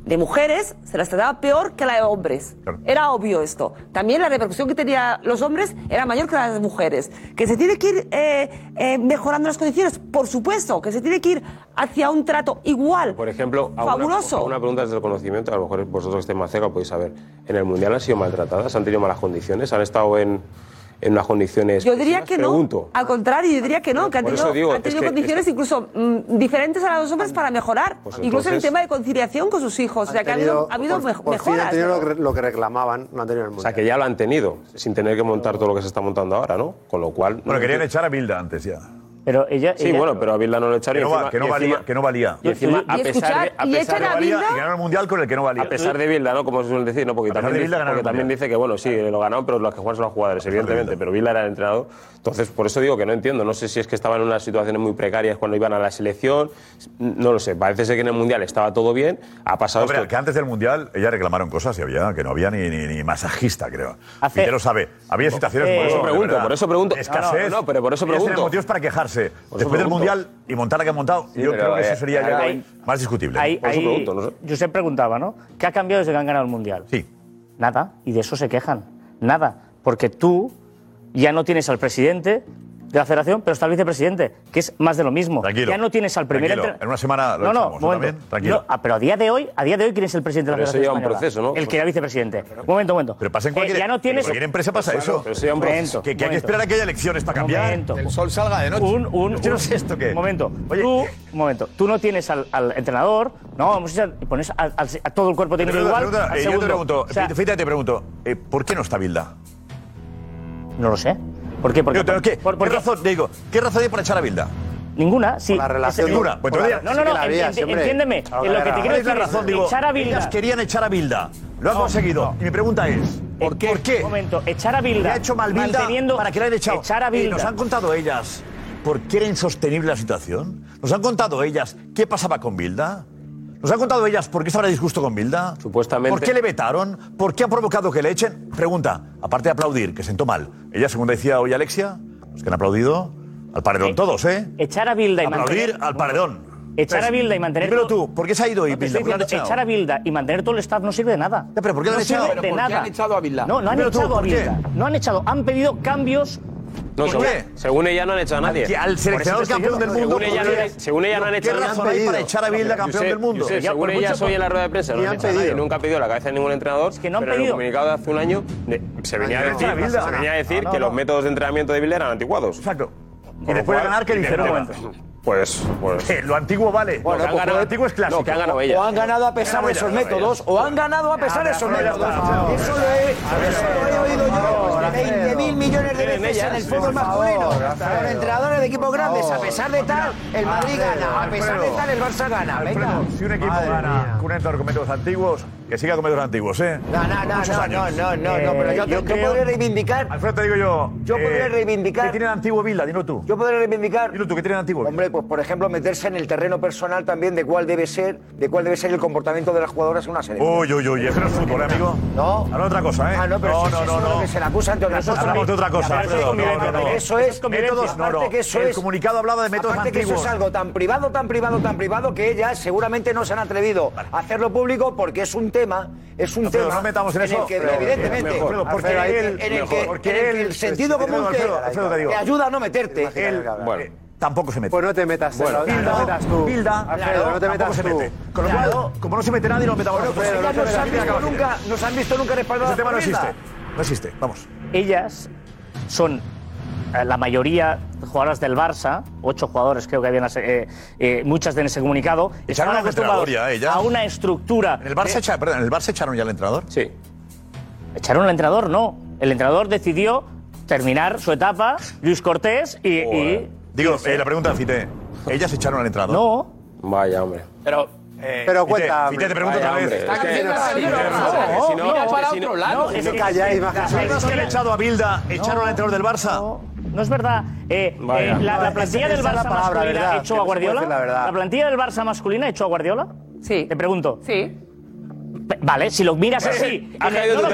de mujeres se las trataba peor que a la de hombres. Era obvio esto. También la repercusión que tenían los hombres era mayor que la de las mujeres. Que se tiene que ir eh, eh, mejorando las condiciones, por supuesto. Que se tiene que ir hacia un trato igual. Por ejemplo, hago Fabuloso. Una, hago una pregunta desde el conocimiento, a lo mejor vosotros que estéis más cerca podéis saber. ¿En el Mundial han sido maltratadas? ¿Han tenido malas condiciones? ¿Han estado en, en unas condiciones. Yo diría que no. Al contrario, yo diría que no, que han tenido, digo, tenido condiciones incluso mm, diferentes a las dos hombres para mejorar, pues incluso en el tema de conciliación con sus hijos. O sea, que ha habido, ha habido por, han tenido lo que reclamaban, no han tenido el mundial. O sea, que ya lo han tenido, sin tener que montar todo lo que se está montando ahora, ¿no? Con lo cual. Bueno, querían echar a Bilda antes ya. Pero ella, sí, bueno, pero a Bilda no lo echaron. Que no, valía, que no valía. Y encima, a pesar, de- a pesar de- Y ganar el mundial con el que no valía. A pesar de Bilda, ¿no? Como se suele decir, ¿no? Porque, también, dice, porque también dice que, bueno, sí, lo ganaron, pero los que jugaron son los jugadores, evidentemente. Pero Bilda era el entrenador. Entonces, por eso digo que no entiendo. No sé si es que estaban en unas situaciones muy precarias cuando iban a la selección. No lo sé. Parece ser que en el Mundial estaba todo bien. Ha pasado No, esto. que antes del Mundial ella reclamaron cosas y había, que no había ni, masajista, creo. Hace- Y ya lo sabe. Había situaciones eh, Por eso pregunto, por eso pregunto. Escasez. no, pero por eso pregunto. motivos para quejarse después del Mundial y montar la que han montado, yo creo que eso sería más discutible. Hay, hay, sé. Preguntaba, ¿no? ¿Qué ha cambiado desde que han ganado el Mundial? Sí. Nada, y de eso se quejan. Nada, porque tú ya no tienes al presidente, de la federación, pero está el vicepresidente, que es más de lo mismo. Tranquilo, ya no tienes al primer entrenador. En una semana lo no, no, echamos, Tranquilo. Ah, pero a día de hoy, a día de hoy quién es el presidente de la Federación. El que era vicepresidente. Un Momento, momento. Pero pasa en cualquier, eh, cualquier empresa pasa eso. Pero eso un pues, momento, que, hay que esperar a que haya elecciones para cambiar. Momento. El sol salga de noche. Un, un, esto. Momento. Tú, un momento. Tú no tienes al, entrenador, no, vamos hecho, pones a, a, todo el cuerpo técnico igual. Pregunta, eh, yo te pregunto, o te pregunto, eh, ¿por qué no está Bilda? No lo sé. ¿Por qué? Porque, ¿qué, por, ¿qué razón, digo, ¿qué razón hay para echar a Bilda? Ninguna, sí. La relación ninguna. Pues no, no, no, enti entiéndeme. En lo que te quiero decir es razón, digo, echar a Bilda. Ellas querían echar a Bilda. Lo ha no, conseguido. No. Y mi pregunta es, ¿por qué? ¿Por qué? Un momento, echar a Bilda. ha hecho mal Bilda para que la hayan echado? Echar a eh, Bilda. Nos han contado ellas por qué era insostenible la situación. Nos han contado ellas qué pasaba con Bilda. Nos ha contado ellas por qué estaba disgusto con Bilda. Supuestamente. ¿Por qué le vetaron? ¿Por qué ha provocado que le echen? Pregunta, aparte de aplaudir, que sentó mal. Ella, según decía hoy Alexia, los que han aplaudido, al paredón eh, todos, ¿eh? Echar a Bilda y Aplaudir al paredón. Echar a pues, Bilda y mantener. Dímelo tú, ¿por qué se ha ido no, Bilda? Echar a Bilda y mantener todo el staff no sirve de nada. Ya, pero ¿por qué no han echado? Sirve de nada. han echado a Bilda? No, no han echado a Bilda. No han echado, han pedido cambios no, según, según, ella no han echado a nadie. Al, al seleccionador campeón del mundo. Según ella, no, según ella no han echado a nadie. ¿Qué razón hay para echar a Bilda campeón del mundo? Según ella, soy en la rueda de prensa. No han, han pedido. Nadie, nunca ha pedido la cabeza de ningún entrenador. Es que no han pero pedido. en el comunicado de hace un año de, se, venía a decir, se venía a decir, que los métodos de entrenamiento de Bilda eran anticuados. Exacto. Y después de ganar, ¿qué dijeron? Pues, lo antiguo vale. Lo, pues antiguo es clásico. O han ganado a pesar de esos métodos, o han ganado a pesar de esos métodos. Eso lo he, oído yo 20.000 millones de veces en el fútbol masculino. Con entrenadores de equipos grandes, a pesar de tal, el Madrid gana. A pesar de tal, el Barça gana. Venga. Si un equipo gana con un entrenador con métodos antiguos, que siga con métodos antiguos, ¿eh? No, no, no, no, no, no, no, pero yo, eh, yo, podría reivindicar. Alfredo, te digo yo. Yo podría eh, reivindicar. ¿Qué tiene el antiguo Villa? Dilo tú. Yo podría reivindicar. Dilo tú, ¿qué tiene el antiguo? Hombre, pues por ejemplo, meterse en el terreno personal también de cuál debe ser, de cuál debe ser el comportamiento de las jugadoras en una serie. Uy, uy, uy, eso no es fútbol, ¿eh, amigo. No. Habla otra cosa, ¿eh? Ah, no, pero no, eso, no, no, eso no. Es lo que se le acusa ante nosotros. Hablamos de otra cosa, Eso es métodos, no, no. Que eso el es, comunicado hablaba de métodos aparte antiguos. que eso es algo tan privado, tan privado, tan privado que ellas seguramente no se han atrevido vale. a hacerlo público porque es un tema, es un Alfredo, tema. No metamos en, en eso. El que, evidentemente, porque en el sentido común te ayuda a no meterte tampoco se mete. Pues no te metas, bueno, Bilda, no te metas tú. Bilda, no te metas se mete. Con lo cual, como no se mete nadie, lo metamos nosotros. Bueno, nos, han visto nunca, nos han visto nunca respaldados. Ese tema no existe. No existe, vamos. Ellas son eh, la mayoría jugadoras del Barça, ocho jugadores creo que habían, eh, eh, muchas de ese comunicado, echaron acostumbrados a una estructura. ¿En el, Barça el Barça echaron ya al entrenador? Sí. ¿Echaron al entrenador? No. El entrenador decidió terminar su etapa, Luis Cortés, y Digo, eh, la pregunta de Fite. ¿Ellas echaron al entrador? No. Vaya, hombre. Pero. Eh, pero cuenta. Fite, te pregunto otra vez. No, no, si no, no, para otro lado. Es que calláis, ¿Sabes echado a Bilda echaron al entrador del Barça? no es verdad. Eh, eh, la, la, plantilla del Barça la palabra, masculina echó a Guardiola. La, la, plantilla del Barça masculina echó a Guardiola. Sí. Te pregunto. Sí. Vale, si lo miras así. Eh, ha caído tu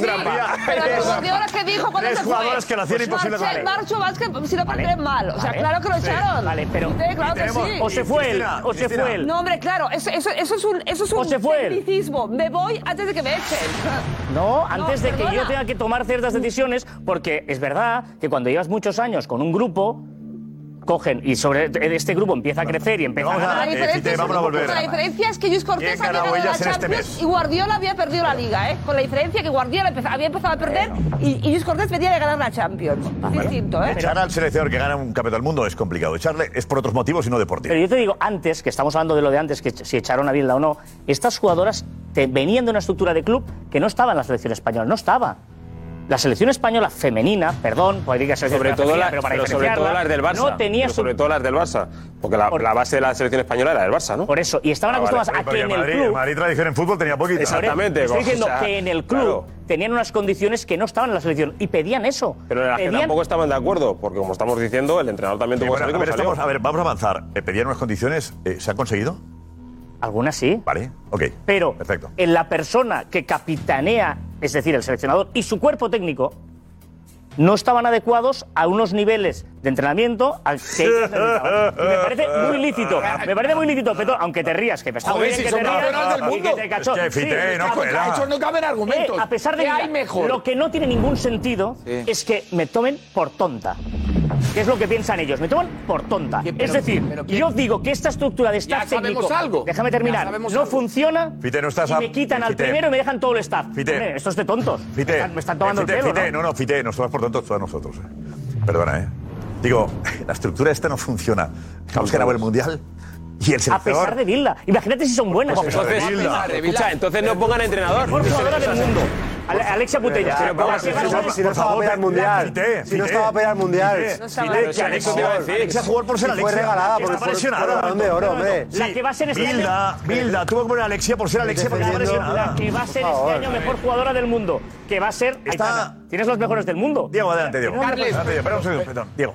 trampa. Pero los goleadores que dijo jugadores que pues pues, lo hacían imposible. Marcho Vázquez, si no porque mal. O sea, claro que lo echaron. Vale, pero. Claro que sí. O se fue él. O se fue él. No, hombre, claro. Eso es un. Eso es un. Me voy antes de que me echen. No, antes de que yo tenga que tomar ciertas decisiones, porque es verdad que cuando llevas muchos años con un grupo, cogen y sobre este grupo empieza a crecer y empieza a ganar. La diferencia, es- la diferencia es que Luis Cortés ¿Quién había ganó ganado la este Champions y Guardiola había perdido la Liga, ¿eh? Con la diferencia que Guardiola había empezado a perder y, y Luis Cortés venía de ganar la Champions. Distinto, ¿eh? Echar al seleccionador que gana un campeonato del mundo es complicado. Echarle es por otros motivos y no deportivos. Pero yo te digo, antes, que estamos hablando de lo de antes, que si echaron a Bilda o no, estas jugadoras te- venían de una estructura de club que no estaba en la selección española, no estaba. La selección española femenina, perdón, podría que ser Sobre todo, la- pero para pero sobre todo las del Barça. No tenía sobre todo las del Barça. Porque la, la base de la selección española era del Barça, ¿no? Por eso, y estaban Ah, vale. acostumbrados a que en el Madrid, club. Madrid tradición en fútbol tenía poquito. Exactamente. Estoy diciendo o sea, que en el club claro. tenían unas condiciones que no estaban en la selección y pedían eso. Pero las que Pedían- tampoco estaban de acuerdo, porque como estamos diciendo, el entrenador también Sí, tuvo que bueno, ver, estamos- a ver, vamos a avanzar. Eh, pedían unas condiciones. eh, ¿Se han conseguido? Algunas sí. Vale, ok. Pero Perfecto. en la persona que capitanea, es decir, el seleccionador y su cuerpo técnico, no estaban adecuados a unos niveles de entrenamiento al que ellos necesitaban. Y me parece muy lícito. Me parece muy lícito, Peto, aunque te rías, que me está muy bien si que te rías. del y mundo. que te cachó. Es que, Fite, Sí, no caben argumentos. Eh, a pesar de ¿Qué que hay mejor? lo que no tiene ningún sentido es que me tomen por tonta. ¿Qué es lo que piensan ellos? Me toman por tonta. pero- es decir, yo digo que esta estructura de Ya staff sabemos técnico, algo. déjame Ya terminar, sabemos no algo. funciona Fite, no estás y a- me quitan al Fite. primero y me dejan todo el staff. Fite. Hombre, esto es de tontos. Fite, me, están, me están tomando Fite, el pelo, Fite, ¿no? no, no, Fite, nos tomas por tontos todos nosotros. eh. Perdona, ¿eh? Digo, la estructura esta no funciona. Hemos ganado el mundial y el A pesar de Bilda. Imagínate si son buenas. ¿Cómo a pesar de Entonces, entonces no pongan entrenador. Mejor jugadora del mundo. Ale- Alexia Putella. Ya, Pero si ¿qué no- vas a- si no estaba a pelear el mundial. Si no estaba a pelear el mundial. Si Alexia Alexia- Alexia- Alexia jugó por ser Si fue Alexia. regalada por el lesionada. Oro, hombre. La que va a ser este año. Bilda, Bilda, tuvo que poner a Alexia por ser Alexia porque estaba lesionada. La que va a ser este año mejor jugadora del mundo. Que va a ser. Tienes los mejores del mundo. Diego, adelante, Diego. Diego.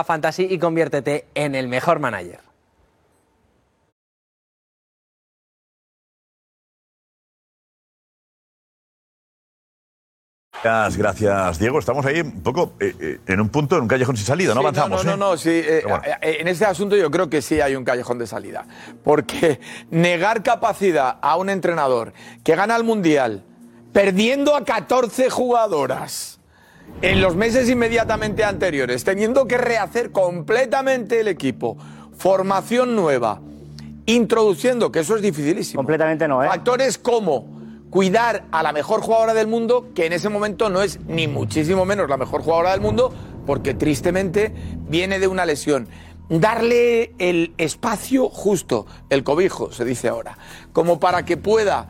Fantasy y conviértete en el mejor manager. Gracias, gracias, Diego. Estamos ahí un poco eh, eh, en un punto, en un callejón sin salida, no Sí, avanzamos. No, ¿eh? no, no, sí. eh, bueno. eh, en este asunto yo creo que sí hay un callejón de salida. Porque negar capacidad a un entrenador que gana el Mundial perdiendo a 14 jugadoras en los meses inmediatamente anteriores, teniendo que rehacer completamente el equipo, formación nueva, introduciendo, que eso es dificilísimo. Completamente no, ¿eh? Factores como cuidar a la mejor jugadora del mundo, que en ese momento no es ni muchísimo menos la mejor jugadora del mundo, porque tristemente viene de una lesión. Darle el espacio justo, el cobijo, se dice ahora, como para que pueda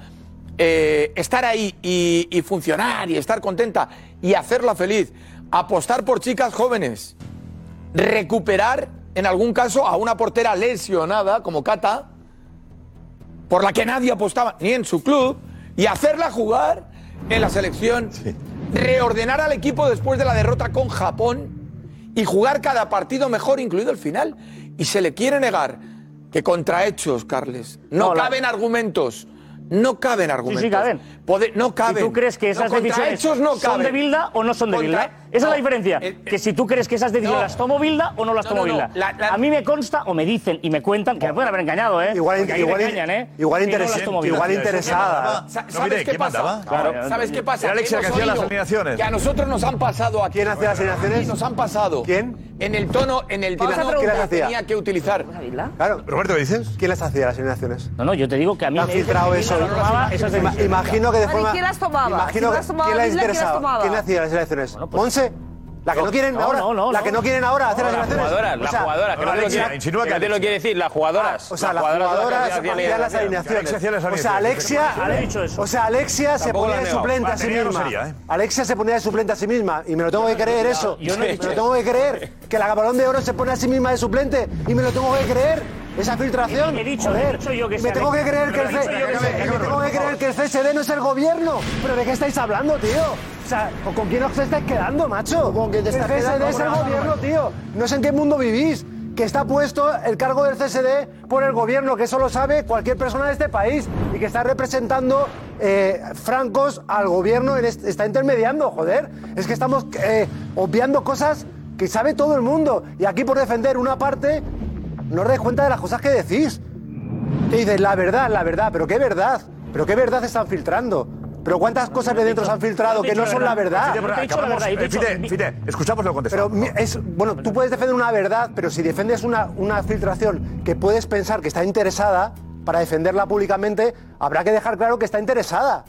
eh, estar ahí y, y funcionar y estar contenta y hacerla feliz. Apostar por chicas jóvenes. Recuperar, en algún caso, a una portera lesionada como Cata, por la que nadie apostaba, ni en su club, y hacerla jugar en la selección, reordenar al equipo después de la derrota con Japón y jugar cada partido mejor, incluido el final. Y se le quiere negar que contra hechos, Carles, no, No, la- caben argumentos. No caben argumentos. caben. No caben. Si tú crees que No, esas contra decisiones hechos no son de Bilda o no son de Contra- Bilda. Esa es no, la diferencia. eh, eh, que si tú crees que esas decisiones no. las tomó Bilda o no las No, tomó no, no. Bilda. La- la- A mí me consta o me dicen y me cuentan que me pueden haber engañado, ¿eh? Igual, engañan, ¿eh? igual, no igual interesada. Sa- No, ¿Sabes mire, qué ¿quién pasa? Claro. ¿Sabes qué pasa? Que hacía las alineaciones. Que a nosotros nos han pasado aquí. ¿Quién hacía las alineaciones? Nos han pasado. ¿Quién? En el tono, en el ¿Quién tono que tenía que utilizar. Claro. Roberto, ¿qué dices? ¿Quién las hacía las alineaciones? No, no, yo te digo que a mí ¿Han me filtrado eso? No. Imagino que de Vale, forma. ¿quién las tomaba? Imagino Si las tomaba ¿Quién las ¿quién interesaba? tomaba? ¿Quién hacía las elecciones? pues- ¿Monse? ¿La que no quieren No, ahora? no, no, ¿La que no quieren ahora hacer las Las elecciones? jugadoras, O las jugadoras, que no te lo Alexia, quiere, decir, las jugadoras. O sea, las jugadoras hacían las alineaciones. O sea. Alexia, o sea, Alexia se ponía de suplente a sí misma. ¿eh? Alexia se ponía de suplente a sí misma y me lo tengo que creer eso. Yo no he me dicho lo tengo que creer que la balón de oro se pone a sí misma de suplente y me lo tengo que creer. Esa filtración. He dicho- Joder, he dicho yo que me tengo que creer que el Pero he dicho yo que C- sea y me Alexia. tengo que creer que el CSD no es el gobierno. ¿Pero de qué estáis hablando, tío? O sea, ¿con quién os estáis quedando, macho? ¿Con quién te estás el CSD quedando, es el gobierno, tío. No sé en qué mundo vivís. que está puesto el cargo del CSD por el gobierno, que eso lo sabe cualquier persona de este país y que está representando eh, francos al gobierno, en este- está intermediando, joder. Es que estamos eh, obviando cosas que sabe todo el mundo y aquí por defender una parte no os dais cuenta de las cosas que decís. Que dices, la verdad, la verdad, pero qué verdad, pero qué verdad están filtrando. Pero cuántas cosas de dentro se han filtrado que no son la verdad. Fite, Fite, escuchamos lo contestado. Pero mi- es, bueno, tú puedes defender una verdad, pero si defiendes una, una filtración que puedes pensar que está interesada para defenderla públicamente, habrá que dejar claro que está interesada.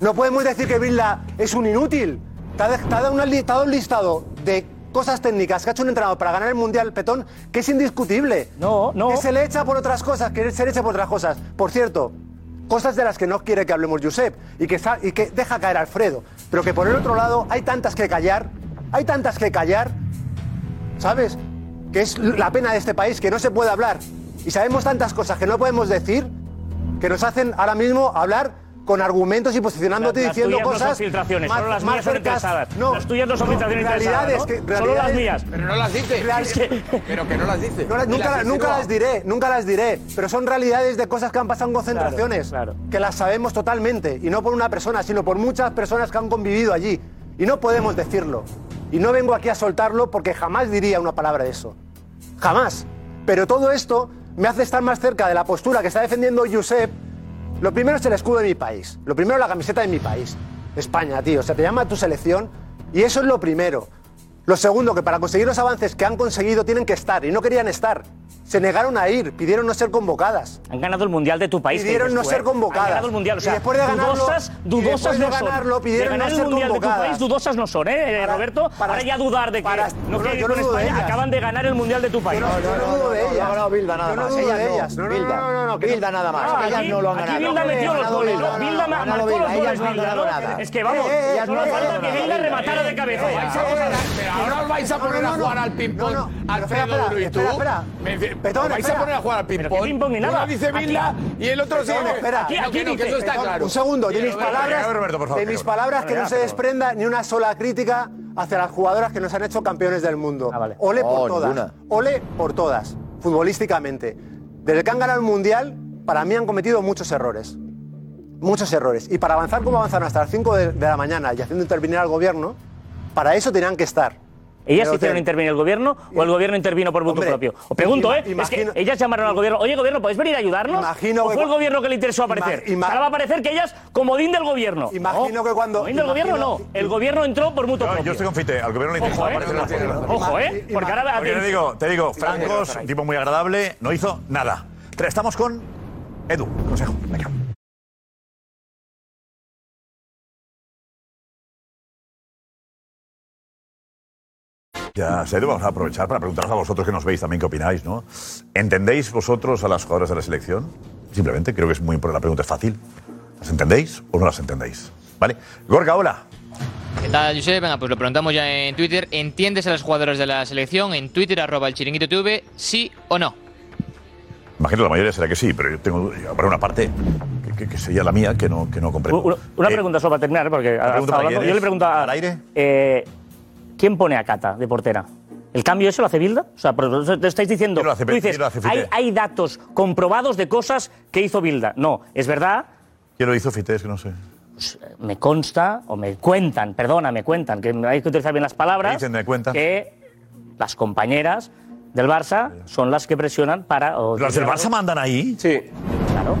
No podemos decir que Bilda es un inútil. Te ha dado un listado de cosas técnicas que ha hecho un entrenador para ganar el Mundial Petón que es indiscutible. No, no. Que se le echa por otras cosas, que se le echa por otras cosas. Por cierto, cosas de las que no quiere que hablemos Josep y que, y que deja caer Alfredo. Pero que por el otro lado hay tantas que callar, hay tantas que callar, ¿sabes? Que es la pena de este país, que no se puede hablar. Y sabemos tantas cosas que no podemos decir, que nos hacen ahora mismo hablar con argumentos y posicionándote Las diciendo tuyas no cosas. son filtraciones, más- solo las más mías son interesadas. Las tuyas no son filtraciones realidades interesadas, ¿no? que- Solo las mías. Pero no las dice. Real- Es que- Pero que no las dice. no las- Y nunca, las nunca diré, nunca las diré, pero son realidades de cosas que han pasado en concentraciones, que las sabemos totalmente, y no por una persona, sino por muchas personas que han convivido allí. Y no podemos decirlo. Y no vengo aquí a soltarlo porque jamás diría una palabra de eso. Jamás. Pero todo esto me hace estar más cerca de la postura que está defendiendo Josep. Lo primero es el escudo de mi país. Lo primero es la camiseta de mi país. España, tío. O sea, te llama tu selección y eso es lo primero. Lo segundo, que para conseguir los avances que han conseguido tienen que estar y no querían estar. Se negaron a ir, pidieron no ser convocadas. Han ganado el mundial de tu país. Pidieron no ser ¿eh? convocadas. Han ganado el mundial. O Y sea, después de ganarlo- dudosas, y dudosas después de no son. ganarlo, pidieron de ganar no el ser mundial de tu país, dudosas no son, ¿eh, Para- Roberto? para- Ahora ya dudar de que para- no no, yo no dudo de España, ellas. acaban de ganar el mundial de tu país. Yo no, no dudo de ellas. No Bilda nada más. Ellas de no. ellas. No, no, Bilda. no, no, no, que Bilda nada más. Ellas aquí- no lo han aquí ganado. Bilda metió los goles, Bilda. marcó los goles, Ellas no han Bilda, ganado ¿no? nada. Es que vamos, Eh, eh, no falta que. Bilda rematara de cabeza. Ahora os vais a poner a jugar al ping-pong, Alfredo Duro y tú. os vais a poner a jugar al ping-pong. Uno dice Bilda y el otro sigue. espera. Eso está Petón, claro. Un segundo, de mis palabras, de mis palabras que no se desprenda ni una sola crítica hacia las jugadoras que nos han hecho campeones del mundo. Ole por No, todas. ninguna. Ole por todas, futbolísticamente. Desde que han ganado el Mundial, para mí han cometido muchos errores. Muchos errores. Y para avanzar como avanzaron hasta las 5 de, de la mañana y haciendo intervenir al gobierno, para eso tenían que estar. ¿Ellas Pero hicieron te- intervenir el gobierno o el gobierno intervino por voto propio? Os pregunto, ¿eh? imagino- es que ellas llamaron al gobierno. Oye, gobierno, ¿podéis venir a ayudarnos? Imagino ¿O que fue el gobierno que le interesó aparecer? ima- Ahora va a parecer que ellas, comodín del gobierno. Imagino No, que cuando- Comodín del gobierno no. El gobierno entró por mutuo No, propio. yo estoy con Fite, al gobierno le interesa Ojo, ¿eh? aparecer en la foto. Ojo, ¿eh? Porque ahora... Porque te digo, te digo, Franco es un tipo muy agradable, no hizo nada. Estamos con Edu, consejo. Venga. Ya, Edu, vamos a aprovechar para preguntaros a vosotros que nos veis también qué opináis, ¿no? ¿Entendéis vosotros a las jugadoras de la selección? Simplemente, creo que es muy importante, la pregunta es fácil. ¿Las entendéis o no las entendéis? ¿Vale? Gorka, hola. ¿Qué tal, Josep? Venga, pues lo preguntamos ya en Twitter. ¿Entiendes a los jugadores de la selección? En Twitter, arroba el chiringuito TV, sí o no. Imagino que la mayoría será que sí, pero yo tengo habrá una parte que, que- que sería la mía que no, que no comprendo. Una, una Eh, pregunta solo para terminar, porque hablando- yo le pregunto a, ¿Al aire? eh, ¿quién pone a Cata de portera? ¿El cambio eso lo hace Bilda? O sea, pero te estáis diciendo, ¿Quién lo hace? tú dices, ¿Quién lo hace, Fite? hay, hay datos comprobados de cosas que hizo Bilda. No, es verdad, ¿Quién lo hizo, Fite? Es que no sé. me consta, o me cuentan, perdona, me cuentan, que hay que utilizar bien las palabras, ¿Qué dicen, me cuentan? que las compañeras del Barça son las que presionan para... o- ¿Los del Barça mandan ahí? Sí. Claro.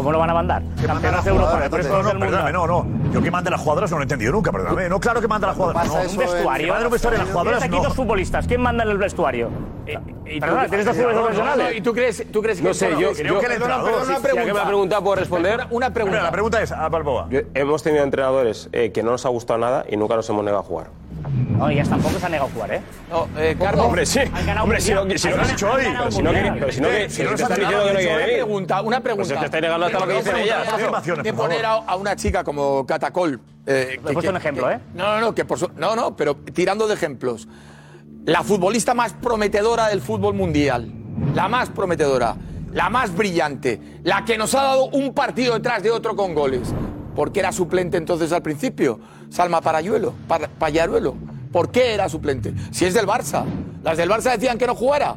¿Cómo lo van a mandar? Campeonas de Europa, por eso No, del mundo. no, no. Yo que mande las jugadoras no lo he entendido nunca, perdóname. No, claro que manda las jugadoras. No, un vestuario. Un vestuario las jugadoras, aquí no. dos futbolistas. ¿Quién manda en el vestuario? ¿Y Perdona, ¿tienes dos futbolistas profesionales? ¿Y tú crees, tú crees que No sé, yo, creo que el entrenador- sí, que me ha preguntado, ¿puedo responder? Una, una pregunta. Mira, la pregunta es a Balboa. Yo- hemos tenido entrenadores eh, que no nos ha gustado nada y nunca nos hemos negado a jugar. No, ellas tampoco se han negado a jugar, ¿eh? No, eh, Carlos. Hombre, sí. Hombre, si no, si no lo has dicho hoy. Pero si no, pero si no, que- Si no te les están han diciendo que no quiere Una venir. pregunta, una pregunta. Pues es que estáis negando hasta lo que dicen ellas. De por favor. poner a, una chica como Catacol. Eh, he puesto un ejemplo, ¿eh? No, no, no, que por no, no, pero tirando de ejemplos. La futbolista más prometedora del fútbol mundial. La más prometedora. La más brillante. La que nos ha dado un partido detrás de otro con goles. ¿Por qué era suplente entonces al principio? Salma Parayuelo, Par- Payaruelo. ¿Por qué era suplente? Si es del Barça. Las del Barça decían que no jugara.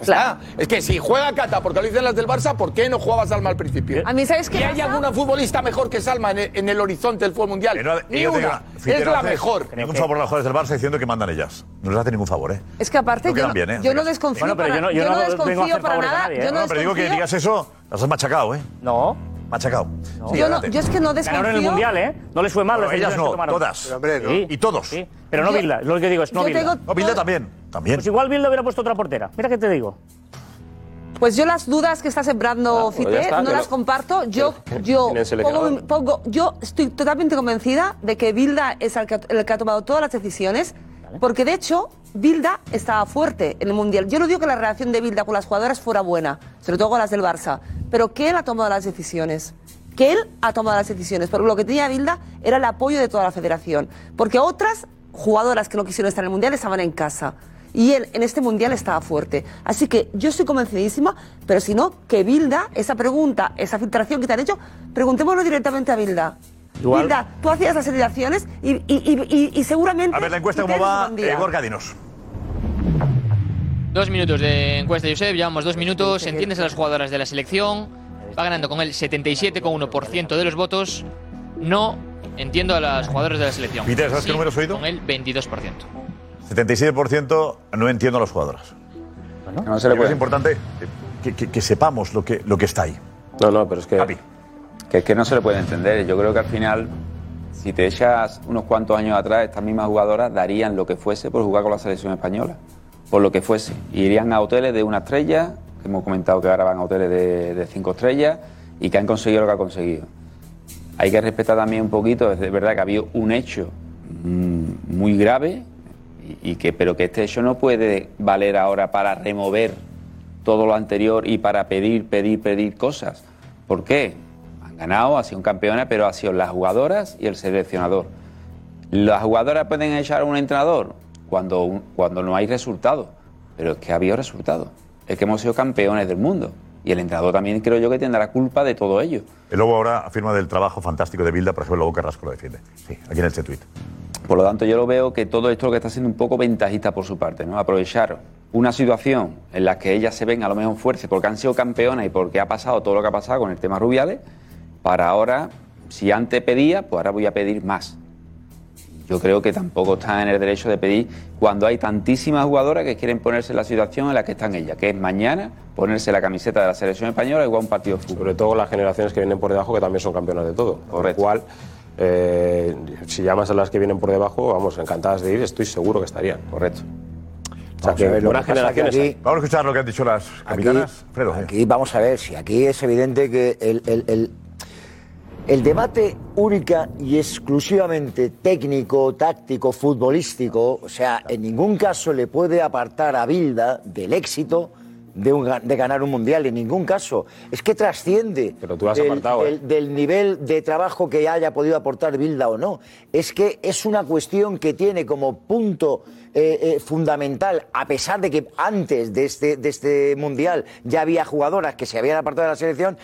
Está. Es que si juega Cata, porque lo dicen las del Barça, ¿por qué no jugaba Salma al principio? A mí, ¿sabes qué ¿Y hay alguna futbolista mejor que Salma en el, en el horizonte del fútbol mundial? Ni te digo, una. Es la mejor. Ningún favor a las jugadoras del Barça diciendo que mandan ellas. No les hace ningún favor, ¿eh? Es que aparte, No yo, bien, ¿eh? yo no desconfío Bueno, pero para, yo no- yo yo desconfío para nada. nadie, yo ¿eh? no No, pero digo que digas eso, las has machacado, ¿eh? No. Machacado. No. Sí, Yo no- yo es que no Ganaron en el desconfío. Mundial, ¿eh? No les fue mal. Ellas no, todas. Pero, hombre, no. Sí. Y todos. Sí. Pero no Bilda, lo que digo es no Bilda. No, Bilda también. También. Pues igual Bilda hubiera puesto otra portera. Mira qué te digo. Pues yo las dudas que está sembrando pues Fite está, no las comparto. Yo, yo, pongo- pongo- yo estoy totalmente convencida de que Bilda es el que, el que ha tomado todas las decisiones, porque de hecho Bilda estaba fuerte en el Mundial. Yo no digo que la relación de Bilda con las jugadoras fuera buena, sobre todo con las del Barça, pero que él ha tomado las decisiones. Que él ha tomado las decisiones, pero lo que tenía Bilda era el apoyo de toda la federación, porque otras jugadoras que no quisieron estar en el Mundial estaban en casa. Y él en este mundial estaba fuerte. Así que yo estoy convencidísima, pero si no, que Bilda, esa pregunta, esa filtración que te han hecho, preguntémoslo directamente a Bilda. Igual. Bilda, tú hacías las alineaciones y, y, y, y- y seguramente. A ver, la encuesta, ¿cómo va? día. Eh, Gorka, dinos. Dos minutos de encuesta, Josep. Llevamos dos minutos. Entiendes a las jugadoras de la selección. Va ganando con el 77,1% de los votos. No entiendo a las jugadoras de la selección. Peter, ¿sabes qué Sí, número has oído? Con el 22%. 77% no entiendo a las jugadoras. No se le puede. Es importante que, que- que sepamos lo que, lo que está ahí. No, no, pero es que. Que es que no se le puede entender. Yo creo que al final, si te echas unos cuantos años atrás, estas mismas jugadoras darían lo que fuese por jugar con la selección española. Por lo que fuese. Irían a hoteles de una estrella, que hemos comentado que ahora van a hoteles de, cinco estrellas, y que han conseguido lo que han conseguido. Hay que respetar también un poquito, es verdad que ha habido un hecho mm, muy grave, y que, pero que este hecho no puede valer ahora para remover todo lo anterior y para pedir, pedir, pedir cosas. ¿Por qué? Ganado, ha sido campeona, pero ha sido las jugadoras y el seleccionador. ¿Las jugadoras pueden echar a un entrenador? Cuando, cuando no hay resultado. Pero es que ha habido resultados. Es que hemos sido campeones del mundo. Y el entrenador también creo yo que tendrá la culpa de todo ello. El Lobo ahora afirma del trabajo fantástico de Bilda, por ejemplo, Lobo Carrasco lo defiende. Sí, aquí en este tuit. Por lo tanto, yo lo veo que todo esto lo que está siendo un poco ventajista por su parte, ¿no? Aprovechar una situación en la que ellas se ven a lo mejor fuerza porque han sido campeonas y porque ha pasado todo lo que ha pasado con el tema Rubiales, para ahora, si antes pedía, pues ahora voy a pedir más. Yo creo que tampoco están en el derecho de pedir cuando hay tantísimas jugadoras que quieren ponerse en la situación en la que están ellas, que es mañana ponerse la camiseta de la selección española y jugar un partido de fútbol. Sobre todo las generaciones que vienen por debajo, que también son campeonas de todo. Con lo cual, eh, si llamas a las que vienen por debajo, vamos, encantadas de ir, estoy seguro que estarían. Correcto. O sea, Vamos que a buenas generaciones. aquí- Vamos escuchar lo que han dicho las capitanas. Fredo. Aquí vamos a ver, si aquí es evidente que el, el- el- el debate única y exclusivamente técnico, táctico, futbolístico, o sea, en ningún caso le puede apartar a Bilda del éxito de, un ga- de ganar un mundial, en ningún caso. Es que trasciende Pero tú has del, apartado, ¿eh? del- del nivel de trabajo que haya podido aportar Bilda o no. Es que es una cuestión que tiene como punto eh, eh, fundamental, a pesar de que antes de este, de este mundial ya había jugadoras que se habían apartado de la selección.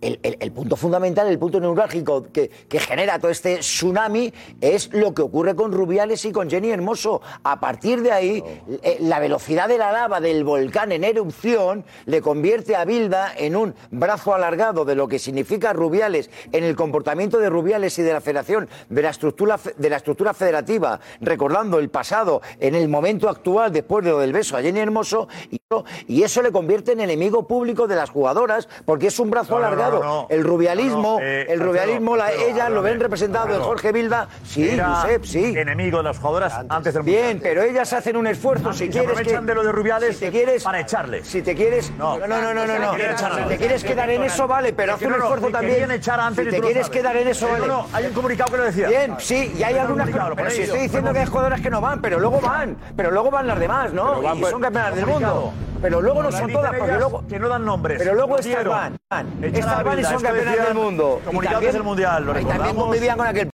El, el- el punto fundamental, el punto neurálgico que, que genera todo este tsunami es lo que ocurre con Rubiales y con Jenny Hermoso. A partir de ahí, eh, la velocidad de la lava del volcán en erupción le convierte a Bilda en un brazo alargado de lo que significa Rubiales en el comportamiento de Rubiales y de la federación, de la estructura, de la estructura federativa, recordando el pasado en el momento actual después de lo del beso a Jenny Hermoso, y, y eso le convierte en enemigo público de las jugadoras, porque es un brazo No, no, no, alargado. no, no. El rubialismo, eh, el rubialismo, la- ellas lo ven representado en. Jorge Bilda. Sí, Era Josep, sí. enemigo de las jugadoras antes del Bien, pero ellas hacen un esfuerzo. Si se quieres que, aprovechan de lo de Rubiales si te quieres, para echarle. Si te quieres, no, no, no, no, no, Si antes. te quieres quedar en eso vale, pero haz que un esfuerzo también. antes si te quieres quedar en eso vale. no, hay un comunicado que lo decía. Bien, sí, y hay Hay un algunas pero si estoy diciendo que hay jugadoras que no van, pero luego van, pero luego van las demás, ¿no? Y pues, son campeonas del mundo. Pero luego no son todas, porque luego que no dan nombres. Pero luego estas van, van. Estas Bilda, son decían del mundo. Comunicados del Mundial, lo y también convivían con aquel